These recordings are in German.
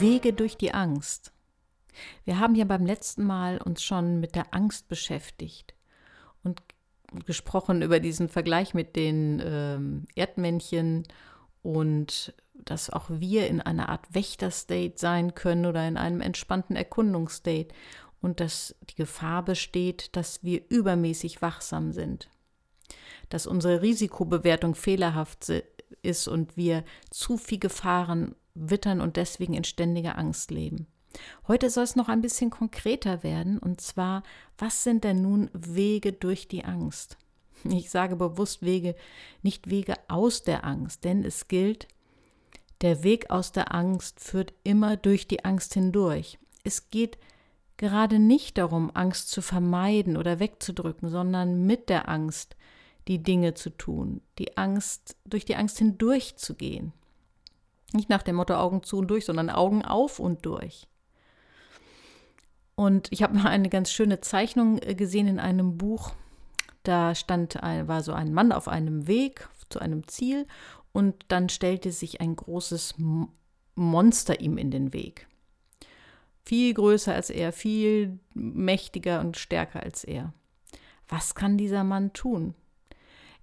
Wege durch die Angst. Wir haben ja beim letzten Mal uns schon mit der Angst beschäftigt und gesprochen über diesen Vergleich mit den ähm, Erdmännchen und dass auch wir in einer Art Wächter-State sein können oder in einem entspannten Erkundungsstate und dass die Gefahr besteht, dass wir übermäßig wachsam sind, dass unsere Risikobewertung fehlerhaft ist und wir zu viel Gefahren wittern und deswegen in ständiger Angst leben. Heute soll es noch ein bisschen konkreter werden, und zwar, was sind denn nun Wege durch die Angst? Ich sage bewusst Wege, nicht Wege aus der Angst, denn es gilt, der Weg aus der Angst führt immer durch die Angst hindurch. Es geht gerade nicht darum, Angst zu vermeiden oder wegzudrücken, sondern mit der Angst die Dinge zu tun, die Angst, durch die Angst hindurchzugehen. Nicht nach dem Motto Augen zu und durch, sondern Augen auf und durch. Und ich habe mal eine ganz schöne Zeichnung äh, gesehen in einem Buch. Da stand ein, war so ein Mann auf einem Weg zu einem Ziel und dann stellte sich ein großes Monster ihm in den Weg. Viel größer als er, viel mächtiger und stärker als er. Was kann dieser Mann tun?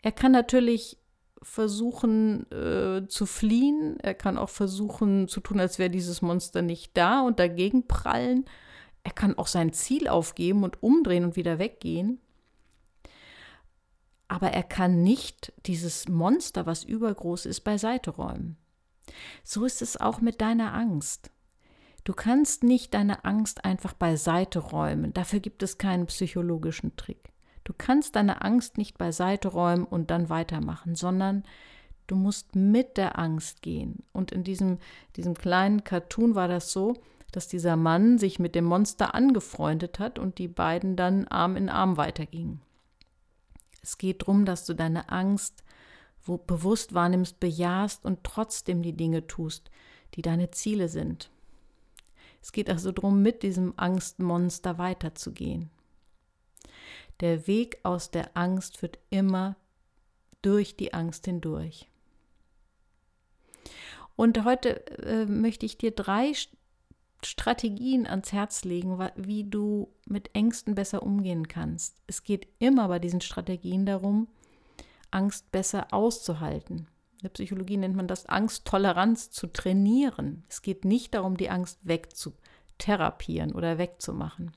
Er kann natürlich versuchen äh, zu fliehen. Er kann auch versuchen zu tun, als wäre dieses Monster nicht da und dagegen prallen. Er kann auch sein Ziel aufgeben und umdrehen und wieder weggehen. Aber er kann nicht dieses Monster, was übergroß ist, beiseite räumen. So ist es auch mit deiner Angst. Du kannst nicht deine Angst einfach beiseite räumen. Dafür gibt es keinen psychologischen Trick. Du kannst deine Angst nicht beiseite räumen und dann weitermachen, sondern du musst mit der Angst gehen. Und in diesem, diesem kleinen Cartoon war das so, dass dieser Mann sich mit dem Monster angefreundet hat und die beiden dann Arm in Arm weitergingen. Es geht darum, dass du deine Angst wo bewusst wahrnimmst, bejahst und trotzdem die Dinge tust, die deine Ziele sind. Es geht also darum, mit diesem Angstmonster weiterzugehen. Der Weg aus der Angst führt immer durch die Angst hindurch. Und heute äh, möchte ich dir drei Strategien ans Herz legen, wie du mit Ängsten besser umgehen kannst. Es geht immer bei diesen Strategien darum, Angst besser auszuhalten. In der Psychologie nennt man das Angsttoleranz zu trainieren. Es geht nicht darum, die Angst wegzutherapieren oder wegzumachen.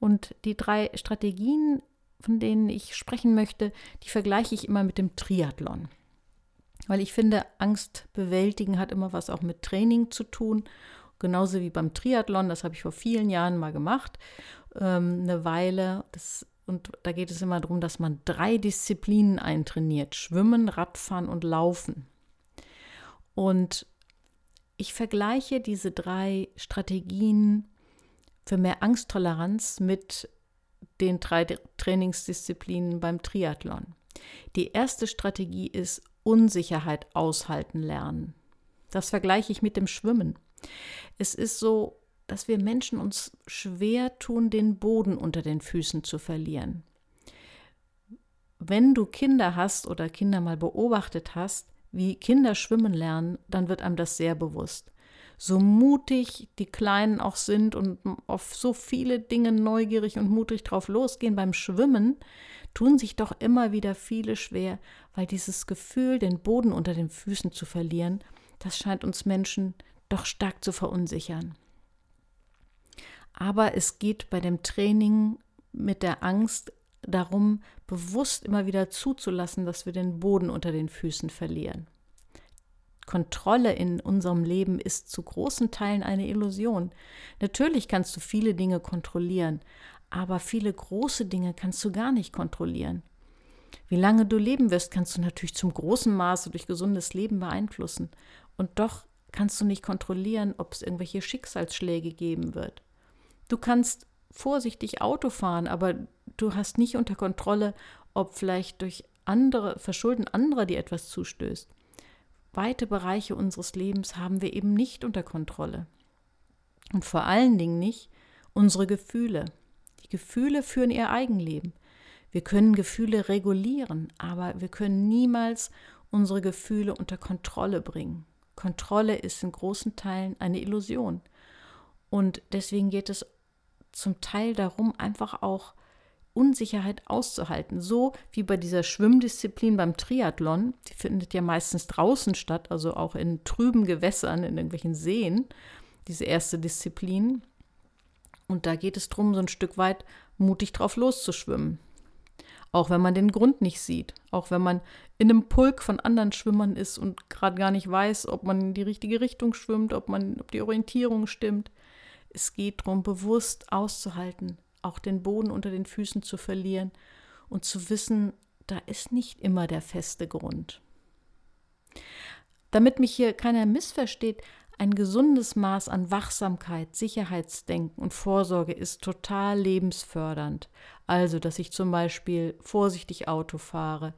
Und die drei Strategien, von denen ich sprechen möchte, die vergleiche ich immer mit dem Triathlon. Weil ich finde, Angst bewältigen hat immer was auch mit Training zu tun. Genauso wie beim Triathlon, das habe ich vor vielen Jahren mal gemacht, ähm, eine Weile. Das, und da geht es immer darum, dass man drei Disziplinen eintrainiert: Schwimmen, Radfahren und Laufen. Und ich vergleiche diese drei Strategien für mehr Angsttoleranz mit den drei Trainingsdisziplinen beim Triathlon. Die erste Strategie ist Unsicherheit aushalten lernen. Das vergleiche ich mit dem Schwimmen. Es ist so, dass wir Menschen uns schwer tun, den Boden unter den Füßen zu verlieren. Wenn du Kinder hast oder Kinder mal beobachtet hast, wie Kinder schwimmen lernen, dann wird einem das sehr bewusst so mutig die Kleinen auch sind und auf so viele Dinge neugierig und mutig drauf losgehen beim Schwimmen, tun sich doch immer wieder viele schwer, weil dieses Gefühl, den Boden unter den Füßen zu verlieren, das scheint uns Menschen doch stark zu verunsichern. Aber es geht bei dem Training mit der Angst darum, bewusst immer wieder zuzulassen, dass wir den Boden unter den Füßen verlieren. Kontrolle in unserem Leben ist zu großen Teilen eine Illusion. Natürlich kannst du viele Dinge kontrollieren, aber viele große Dinge kannst du gar nicht kontrollieren. Wie lange du leben wirst, kannst du natürlich zum großen Maße durch gesundes Leben beeinflussen. Und doch kannst du nicht kontrollieren, ob es irgendwelche Schicksalsschläge geben wird. Du kannst vorsichtig Auto fahren, aber du hast nicht unter Kontrolle, ob vielleicht durch andere Verschulden anderer dir etwas zustößt weite Bereiche unseres Lebens haben wir eben nicht unter Kontrolle. Und vor allen Dingen nicht unsere Gefühle. Die Gefühle führen ihr Eigenleben. Wir können Gefühle regulieren, aber wir können niemals unsere Gefühle unter Kontrolle bringen. Kontrolle ist in großen Teilen eine Illusion. Und deswegen geht es zum Teil darum, einfach auch Unsicherheit auszuhalten. So wie bei dieser Schwimmdisziplin beim Triathlon, die findet ja meistens draußen statt, also auch in trüben Gewässern, in irgendwelchen Seen, diese erste Disziplin. Und da geht es darum, so ein Stück weit mutig drauf loszuschwimmen. Auch wenn man den Grund nicht sieht, auch wenn man in einem Pulk von anderen Schwimmern ist und gerade gar nicht weiß, ob man in die richtige Richtung schwimmt, ob man, ob die Orientierung stimmt. Es geht darum, bewusst auszuhalten, auch den Boden unter den Füßen zu verlieren und zu wissen, da ist nicht immer der feste Grund. Damit mich hier keiner missversteht, ein gesundes Maß an Wachsamkeit, Sicherheitsdenken und Vorsorge ist total lebensfördernd. Also, dass ich zum Beispiel vorsichtig Auto fahre,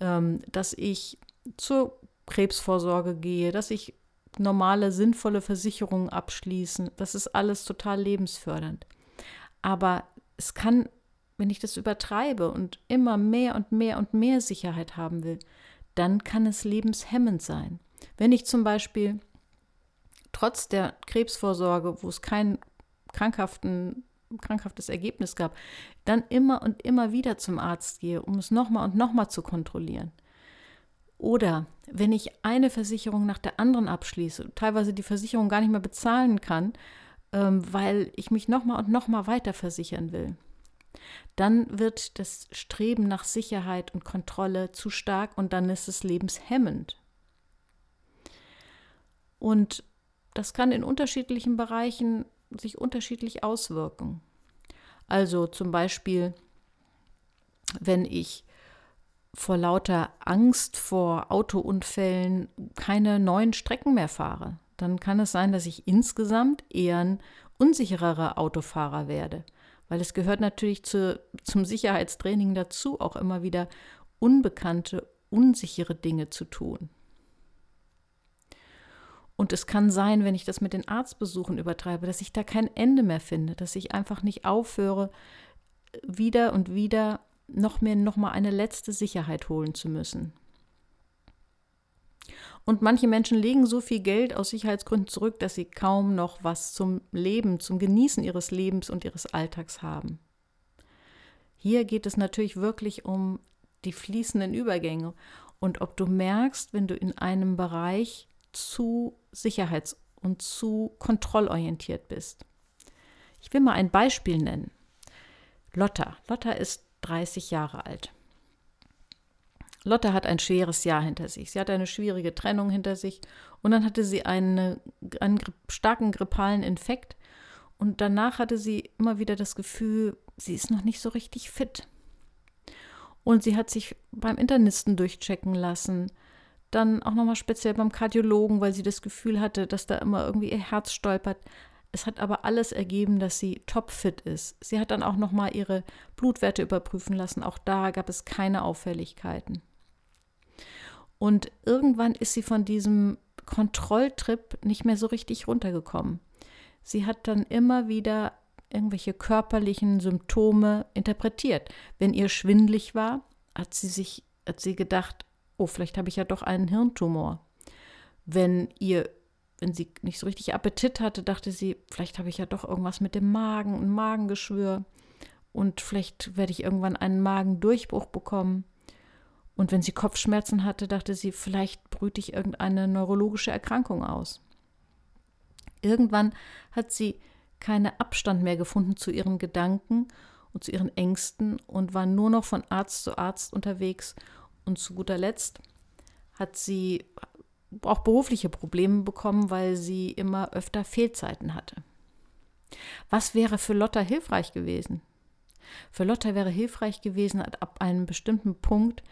ähm, dass ich zur Krebsvorsorge gehe, dass ich normale, sinnvolle Versicherungen abschließen. Das ist alles total lebensfördernd. Aber es kann, wenn ich das übertreibe und immer mehr und mehr und mehr Sicherheit haben will, dann kann es lebenshemmend sein. Wenn ich zum Beispiel trotz der Krebsvorsorge, wo es kein krankhaften, krankhaftes Ergebnis gab, dann immer und immer wieder zum Arzt gehe, um es nochmal und nochmal zu kontrollieren. Oder wenn ich eine Versicherung nach der anderen abschließe, teilweise die Versicherung gar nicht mehr bezahlen kann, weil ich mich nochmal und nochmal weiter versichern will, dann wird das Streben nach Sicherheit und Kontrolle zu stark und dann ist es lebenshemmend. Und das kann in unterschiedlichen Bereichen sich unterschiedlich auswirken. Also zum Beispiel, wenn ich vor lauter Angst vor Autounfällen keine neuen Strecken mehr fahre, dann kann es sein, dass ich insgesamt eher ein unsichererer Autofahrer werde. Weil es gehört natürlich zu, zum Sicherheitstraining dazu, auch immer wieder unbekannte, unsichere Dinge zu tun. Und es kann sein, wenn ich das mit den Arztbesuchen übertreibe, dass ich da kein Ende mehr finde, dass ich einfach nicht aufhöre, wieder und wieder noch mehr, noch mal eine letzte Sicherheit holen zu müssen. Und manche Menschen legen so viel Geld aus Sicherheitsgründen zurück, dass sie kaum noch was zum Leben, zum Genießen ihres Lebens und ihres Alltags haben. Hier geht es natürlich wirklich um die fließenden Übergänge und ob du merkst, wenn du in einem Bereich zu sicherheits- und zu kontrollorientiert bist. Ich will mal ein Beispiel nennen. Lotta. Lotta ist 30 Jahre alt. Lotta hat ein schweres Jahr hinter sich. Sie hatte eine schwierige Trennung hinter sich und dann hatte sie eine, einen starken grippalen Infekt und danach hatte sie immer wieder das Gefühl, sie ist noch nicht so richtig fit. Und sie hat sich beim Internisten durchchecken lassen dann auch nochmal speziell beim Kardiologen, weil sie das Gefühl hatte, dass da immer irgendwie ihr Herz stolpert. Es hat aber alles ergeben, dass sie topfit ist. Sie hat dann auch nochmal ihre Blutwerte überprüfen lassen. Auch da gab es keine Auffälligkeiten. Und irgendwann ist sie von diesem Kontrolltrip nicht mehr so richtig runtergekommen. Sie hat dann immer wieder irgendwelche körperlichen Symptome interpretiert. Wenn ihr schwindlig war, hat sie sich, hat sie gedacht, oh, vielleicht habe ich ja doch einen Hirntumor. Wenn ihr, wenn sie nicht so richtig Appetit hatte, dachte sie, vielleicht habe ich ja doch irgendwas mit dem Magen, ein Magengeschwür und vielleicht werde ich irgendwann einen Magendurchbruch bekommen. Und wenn sie Kopfschmerzen hatte, dachte sie, vielleicht brüte ich irgendeine neurologische Erkrankung aus. Irgendwann hat sie keinen Abstand mehr gefunden zu ihren Gedanken und zu ihren Ängsten und war nur noch von Arzt zu Arzt unterwegs und zu guter Letzt hat sie auch berufliche Probleme bekommen, weil sie immer öfter Fehlzeiten hatte. Was wäre für Lotta hilfreich gewesen? Für Lotta wäre hilfreich gewesen, ab einem bestimmten Punkt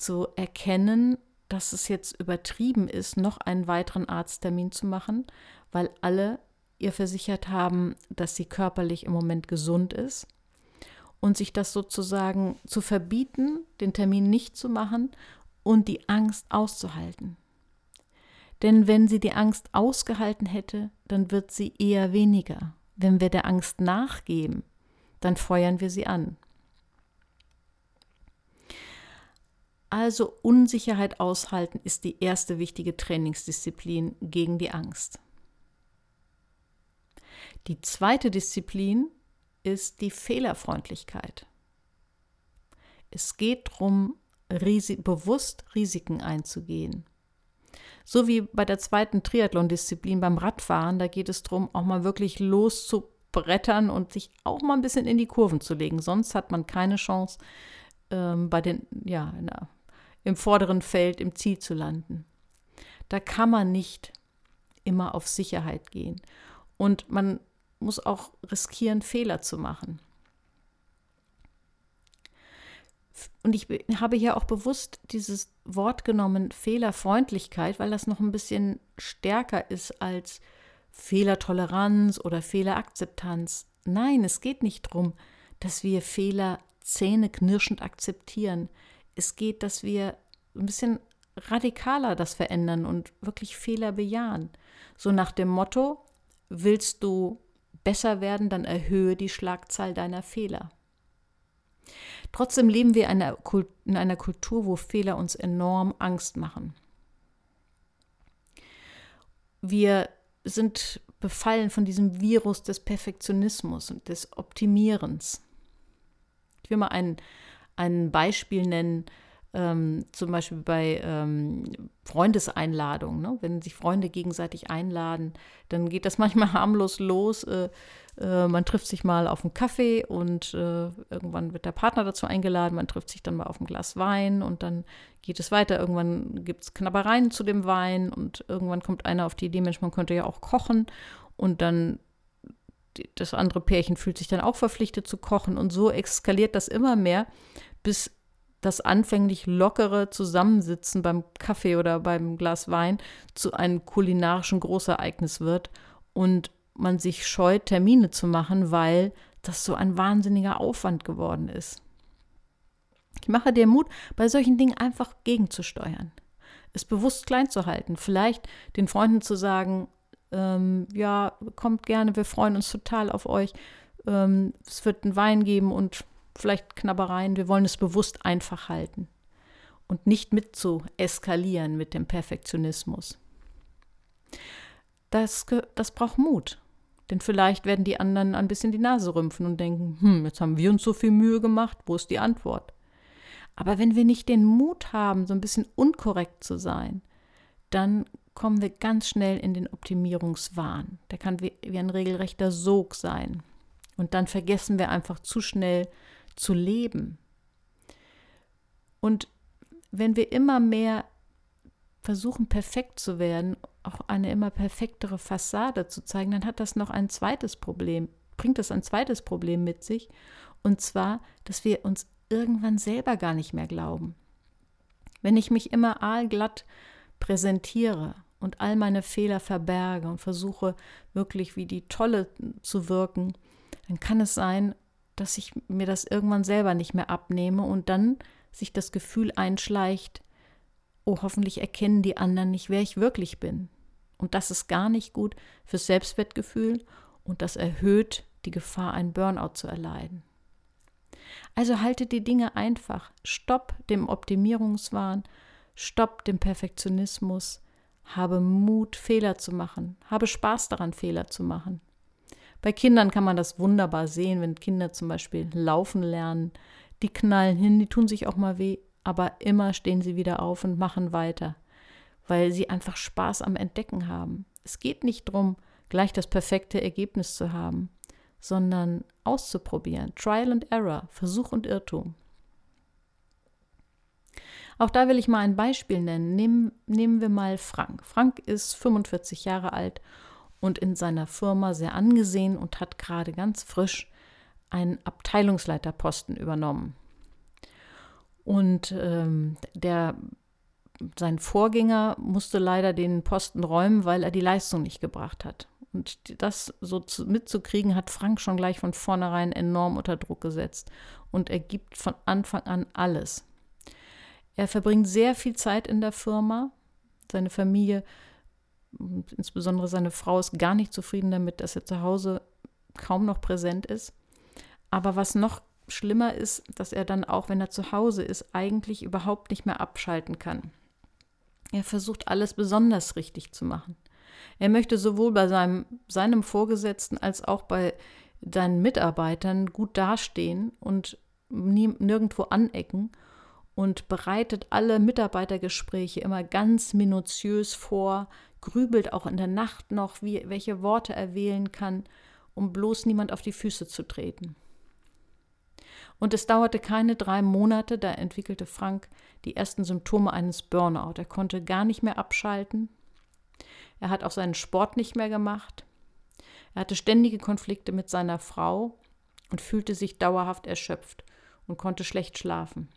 zu erkennen, dass es jetzt übertrieben ist, noch einen weiteren Arzttermin zu machen, weil alle ihr versichert haben, dass sie körperlich im Moment gesund ist und sich das sozusagen zu verbieten, den Termin nicht zu machen und die Angst auszuhalten. Denn wenn sie die Angst ausgehalten hätte, dann wird sie eher weniger. Wenn wir der Angst nachgeben, dann feuern wir sie an. Also Unsicherheit aushalten ist die erste wichtige Trainingsdisziplin gegen die Angst. Die zweite Disziplin ist die Fehlerfreundlichkeit. Es geht darum, Risi bewusst Risiken einzugehen. So wie bei der zweiten Triathlon-Disziplin beim Radfahren, da geht es darum, auch mal wirklich loszubrettern und sich auch mal ein bisschen in die Kurven zu legen. Sonst hat man keine Chance, ähm, bei den, ja, der, im vorderen Feld im Ziel zu landen. Da kann man nicht immer auf Sicherheit gehen. Und man muss auch riskieren, Fehler zu machen. Und ich habe hier auch bewusst dieses Wort genommen, Fehlerfreundlichkeit, weil das noch ein bisschen stärker ist als Fehlertoleranz oder Fehlerakzeptanz. Nein, es geht nicht darum, dass wir Fehler zähneknirschend akzeptieren. Es geht, dass wir ein bisschen radikaler das verändern und wirklich Fehler bejahen. So nach dem Motto, willst du besser werden, dann erhöhe die Schlagzahl deiner Fehler. Trotzdem leben wir in einer Kultur, wo Fehler uns enorm Angst machen. Wir sind befallen von diesem Virus des Perfektionismus und des Optimierens. Ich will mal ein, ein Beispiel nennen, ähm, zum Beispiel bei ähm, Freundeseinladungen. Ne? Wenn sich Freunde gegenseitig einladen, dann geht das manchmal harmlos los. Äh, äh, man trifft sich mal auf einen Kaffee und äh, irgendwann wird der Partner dazu eingeladen. Man trifft sich dann mal auf ein Glas Wein und dann geht es weiter. Irgendwann gibt es Knabbereien zu dem Wein und irgendwann kommt einer auf die Idee, Mensch, man könnte ja auch kochen. Und dann das andere Pärchen fühlt sich dann auch verpflichtet zu kochen und so eskaliert das immer mehr, bis das anfänglich lockere Zusammensitzen beim Kaffee oder beim Glas Wein zu einem kulinarischen Großereignis wird und man sich scheut, Termine zu machen, weil das so ein wahnsinniger Aufwand geworden ist. Ich mache dir Mut, bei solchen Dingen einfach gegenzusteuern. Es bewusst klein zu halten. Vielleicht den Freunden zu sagen, ähm, ja, kommt gerne, wir freuen uns total auf euch. Ähm, es wird einen Wein geben und vielleicht Knabbereien. Wir wollen es bewusst einfach halten und nicht mit zu eskalieren mit dem Perfektionismus. Das, das braucht Mut. Denn vielleicht werden die anderen ein bisschen die Nase rümpfen und denken, hm, jetzt haben wir uns so viel Mühe gemacht, wo ist die Antwort? Aber wenn wir nicht den Mut haben, so ein bisschen unkorrekt zu sein, dann kommen wir ganz schnell in den Optimierungswahn. Der kann wie, wie ein regelrechter Sog sein. Und dann vergessen wir einfach zu schnell, zu leben. Und wenn wir immer mehr versuchen, perfekt zu werden, auch eine immer perfektere Fassade zu zeigen, dann hat das noch ein zweites Problem, bringt das ein zweites Problem mit sich. Und zwar, dass wir uns irgendwann selber gar nicht mehr glauben. Wenn ich mich immer aalglatt präsentiere und all meine Fehler verberge und versuche wirklich wie die Tolle zu wirken, dann kann es sein, dass ich mir das irgendwann selber nicht mehr abnehme und dann sich das Gefühl einschleicht, oh, hoffentlich erkennen die anderen nicht, wer ich wirklich bin. Und das ist gar nicht gut fürs Selbstwertgefühl und das erhöht die Gefahr, ein Burnout zu erleiden. Also halte die Dinge einfach. Stopp dem Optimierungswahn, stopp dem Perfektionismus, habe Mut, Fehler zu machen, habe Spaß daran, Fehler zu machen. Bei Kindern kann man das wunderbar sehen, wenn Kinder zum Beispiel laufen lernen. Die knallen hin, die tun sich auch mal weh, aber immer stehen sie wieder auf und machen weiter, weil sie einfach Spaß am Entdecken haben. Es geht nicht darum, gleich das perfekte Ergebnis zu haben, sondern auszuprobieren. Trial and Error, Versuch und Irrtum. Auch da will ich mal ein Beispiel nennen. Nehmen, nehmen wir mal Frank. Frank ist 45 Jahre alt und in seiner Firma sehr angesehen und hat gerade ganz frisch einen Abteilungsleiterposten übernommen. Und ähm, der, sein Vorgänger musste leider den Posten räumen, weil er die Leistung nicht gebracht hat. Und das so zu, mitzukriegen, hat Frank schon gleich von vornherein enorm unter Druck gesetzt. Und er gibt von Anfang an alles. Er verbringt sehr viel Zeit in der Firma. Seine Familie insbesondere seine Frau ist gar nicht zufrieden damit, dass er zu Hause kaum noch präsent ist. Aber was noch schlimmer ist, dass er dann auch, wenn er zu Hause ist, eigentlich überhaupt nicht mehr abschalten kann. Er versucht alles besonders richtig zu machen. Er möchte sowohl bei seinem, seinem Vorgesetzten als auch bei seinen Mitarbeitern gut dastehen und nie, nirgendwo anecken und bereitet alle Mitarbeitergespräche immer ganz minutiös vor, grübelt auch in der Nacht noch, wie, welche Worte er wählen kann, um bloß niemand auf die Füße zu treten. Und es dauerte keine drei Monate, da entwickelte Frank die ersten Symptome eines Burnout. Er konnte gar nicht mehr abschalten. Er hat auch seinen Sport nicht mehr gemacht. Er hatte ständige Konflikte mit seiner Frau und fühlte sich dauerhaft erschöpft und konnte schlecht schlafen.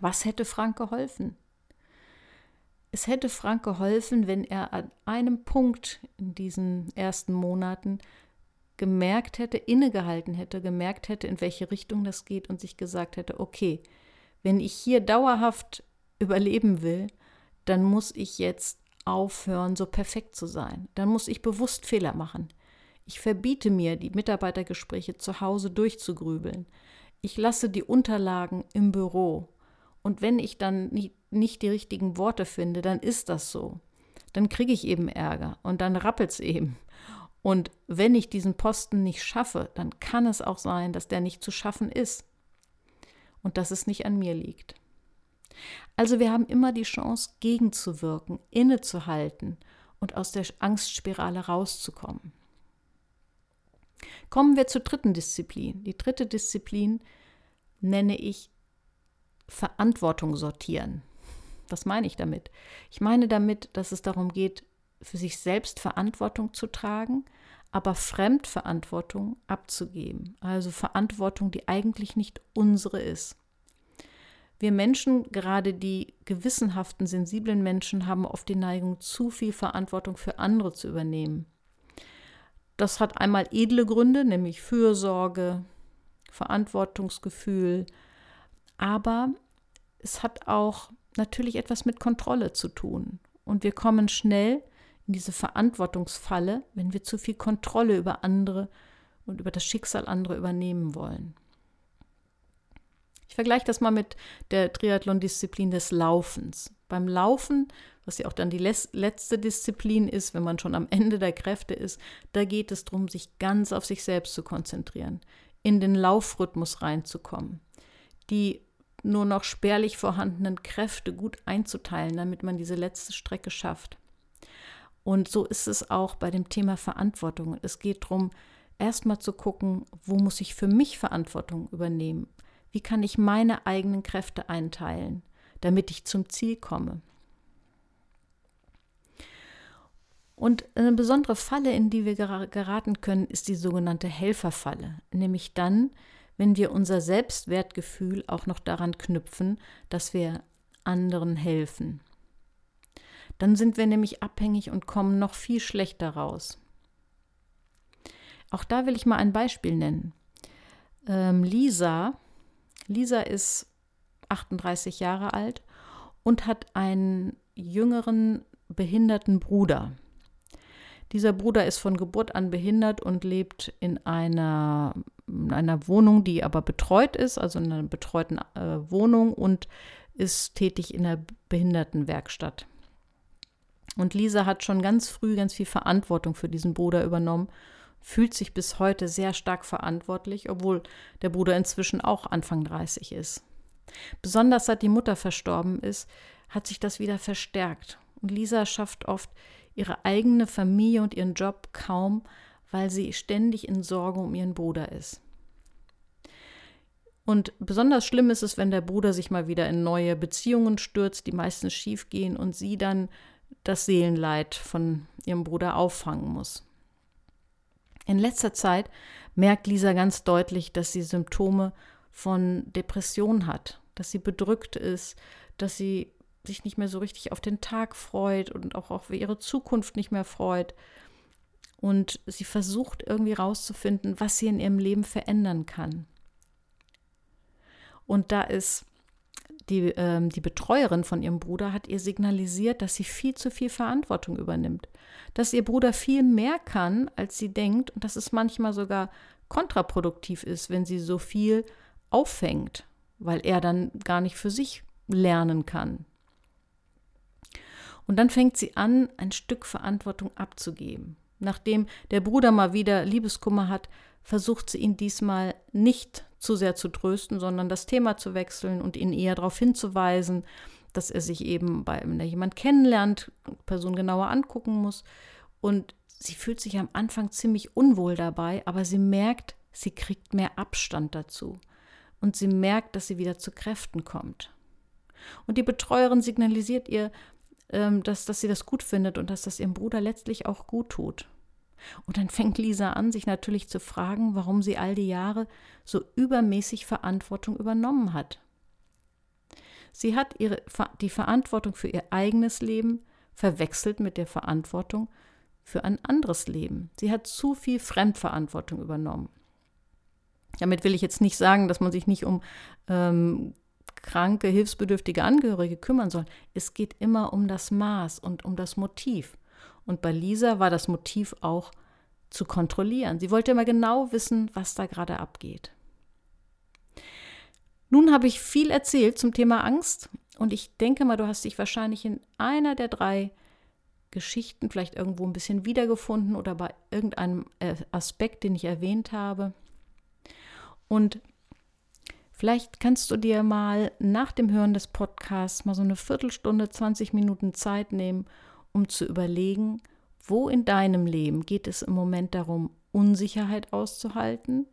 Was hätte Frank geholfen? Es hätte Frank geholfen, wenn er an einem Punkt in diesen ersten Monaten gemerkt hätte, innegehalten hätte, gemerkt hätte, in welche Richtung das geht und sich gesagt hätte, okay, wenn ich hier dauerhaft überleben will, dann muss ich jetzt aufhören, so perfekt zu sein. Dann muss ich bewusst Fehler machen. Ich verbiete mir, die Mitarbeitergespräche zu Hause durchzugrübeln. Ich lasse die Unterlagen im Büro. Und wenn ich dann nicht die richtigen Worte finde, dann ist das so. Dann kriege ich eben Ärger und dann rappelt es eben. Und wenn ich diesen Posten nicht schaffe, dann kann es auch sein, dass der nicht zu schaffen ist und dass es nicht an mir liegt. Also wir haben immer die Chance, gegenzuwirken, innezuhalten und aus der Angstspirale rauszukommen. Kommen wir zur dritten Disziplin. Die dritte Disziplin nenne ich Verantwortung sortieren. Was meine ich damit? Ich meine damit, dass es darum geht, für sich selbst Verantwortung zu tragen, aber Fremdverantwortung abzugeben. Also Verantwortung, die eigentlich nicht unsere ist. Wir Menschen, gerade die gewissenhaften, sensiblen Menschen, haben oft die Neigung, zu viel Verantwortung für andere zu übernehmen. Das hat einmal edle Gründe, nämlich Fürsorge, Verantwortungsgefühl, aber es hat auch natürlich etwas mit Kontrolle zu tun. Und wir kommen schnell in diese Verantwortungsfalle, wenn wir zu viel Kontrolle über andere und über das Schicksal anderer übernehmen wollen. Ich vergleiche das mal mit der Triathlon-Disziplin des Laufens. Beim Laufen, was ja auch dann die letzte Disziplin ist, wenn man schon am Ende der Kräfte ist, da geht es darum, sich ganz auf sich selbst zu konzentrieren, in den Laufrhythmus reinzukommen, die nur noch spärlich vorhandenen Kräfte gut einzuteilen, damit man diese letzte Strecke schafft. Und so ist es auch bei dem Thema Verantwortung. Es geht darum, erstmal zu gucken, wo muss ich für mich Verantwortung übernehmen? Wie kann ich meine eigenen Kräfte einteilen, damit ich zum Ziel komme? Und eine besondere Falle, in die wir geraten können, ist die sogenannte Helferfalle. Nämlich dann, wenn wir unser Selbstwertgefühl auch noch daran knüpfen, dass wir anderen helfen. Dann sind wir nämlich abhängig und kommen noch viel schlechter raus. Auch da will ich mal ein Beispiel nennen. Ähm, Lisa, Lisa ist 38 Jahre alt und hat einen jüngeren behinderten Bruder. Dieser Bruder ist von Geburt an behindert und lebt in einer, in einer Wohnung, die aber betreut ist, also in einer betreuten äh, Wohnung und ist tätig in der Behindertenwerkstatt. Und Lisa hat schon ganz früh ganz viel Verantwortung für diesen Bruder übernommen, fühlt sich bis heute sehr stark verantwortlich, obwohl der Bruder inzwischen auch Anfang 30 ist. Besonders seit die Mutter verstorben ist, hat sich das wieder verstärkt. Und Lisa schafft oft ihre eigene Familie und ihren Job kaum, weil sie ständig in Sorge um ihren Bruder ist. Und besonders schlimm ist es, wenn der Bruder sich mal wieder in neue Beziehungen stürzt, die meistens schief gehen und sie dann das Seelenleid von ihrem Bruder auffangen muss. In letzter Zeit merkt Lisa ganz deutlich, dass sie Symptome von Depression hat, dass sie bedrückt ist, dass sie sich nicht mehr so richtig auf den Tag freut und auch auf ihre Zukunft nicht mehr freut. Und sie versucht irgendwie rauszufinden, was sie in ihrem Leben verändern kann. Und da ist die, ähm, die Betreuerin von ihrem Bruder hat ihr signalisiert, dass sie viel zu viel Verantwortung übernimmt. Dass ihr Bruder viel mehr kann, als sie denkt und dass es manchmal sogar kontraproduktiv ist, wenn sie so viel auffängt, weil er dann gar nicht für sich lernen kann. Und dann fängt sie an, ein Stück Verantwortung abzugeben. Nachdem der Bruder mal wieder Liebeskummer hat, versucht sie ihn diesmal nicht zu sehr zu trösten, sondern das Thema zu wechseln und ihn eher darauf hinzuweisen, dass er sich eben, bei, jemand kennenlernt, Person genauer angucken muss. Und sie fühlt sich am Anfang ziemlich unwohl dabei, aber sie merkt, sie kriegt mehr Abstand dazu. Und sie merkt, dass sie wieder zu Kräften kommt. Und die Betreuerin signalisiert ihr, ähm, dass, dass sie das gut findet und dass das ihrem Bruder letztlich auch gut tut. Und dann fängt Lisa an, sich natürlich zu fragen, warum sie all die Jahre so übermäßig Verantwortung übernommen hat. Sie hat ihre, die Verantwortung für ihr eigenes Leben verwechselt mit der Verantwortung für ein anderes Leben. Sie hat zu viel Fremdverantwortung übernommen. Damit will ich jetzt nicht sagen, dass man sich nicht um ähm, kranke, hilfsbedürftige Angehörige kümmern soll. Es geht immer um das Maß und um das Motiv. Und bei Lisa war das Motiv auch zu kontrollieren. Sie wollte immer genau wissen, was da gerade abgeht. Nun habe ich viel erzählt zum Thema Angst und ich denke mal, du hast dich wahrscheinlich in einer der drei Geschichten vielleicht irgendwo ein bisschen wiedergefunden oder bei irgendeinem äh, Aspekt, den ich erwähnt habe. Und vielleicht kannst du dir mal nach dem Hören des Podcasts mal so eine Viertelstunde, 20 Minuten Zeit nehmen, um zu überlegen, wo in deinem Leben geht es im Moment darum, Unsicherheit auszuhalten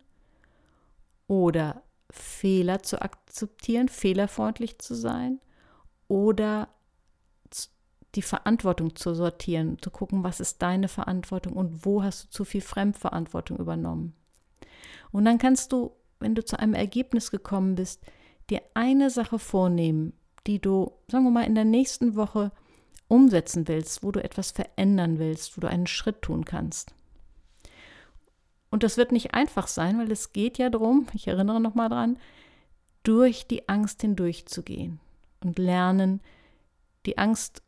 oder Fehler zu akzeptieren, fehlerfreundlich zu sein oder die Verantwortung zu sortieren, zu gucken, was ist deine Verantwortung und wo hast du zu viel Fremdverantwortung übernommen. Und dann kannst du, wenn du zu einem Ergebnis gekommen bist, dir eine Sache vornehmen, die du, sagen wir mal, in der nächsten Woche umsetzen willst, wo du etwas verändern willst, wo du einen Schritt tun kannst. Und das wird nicht einfach sein, weil es geht ja darum, ich erinnere nochmal dran, durch die Angst hindurchzugehen und lernen, die Angst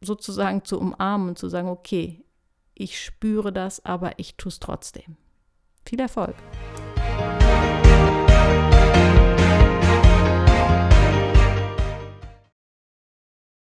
sozusagen zu umarmen und zu sagen, okay, ich spüre das, aber ich tue es trotzdem. Viel Erfolg!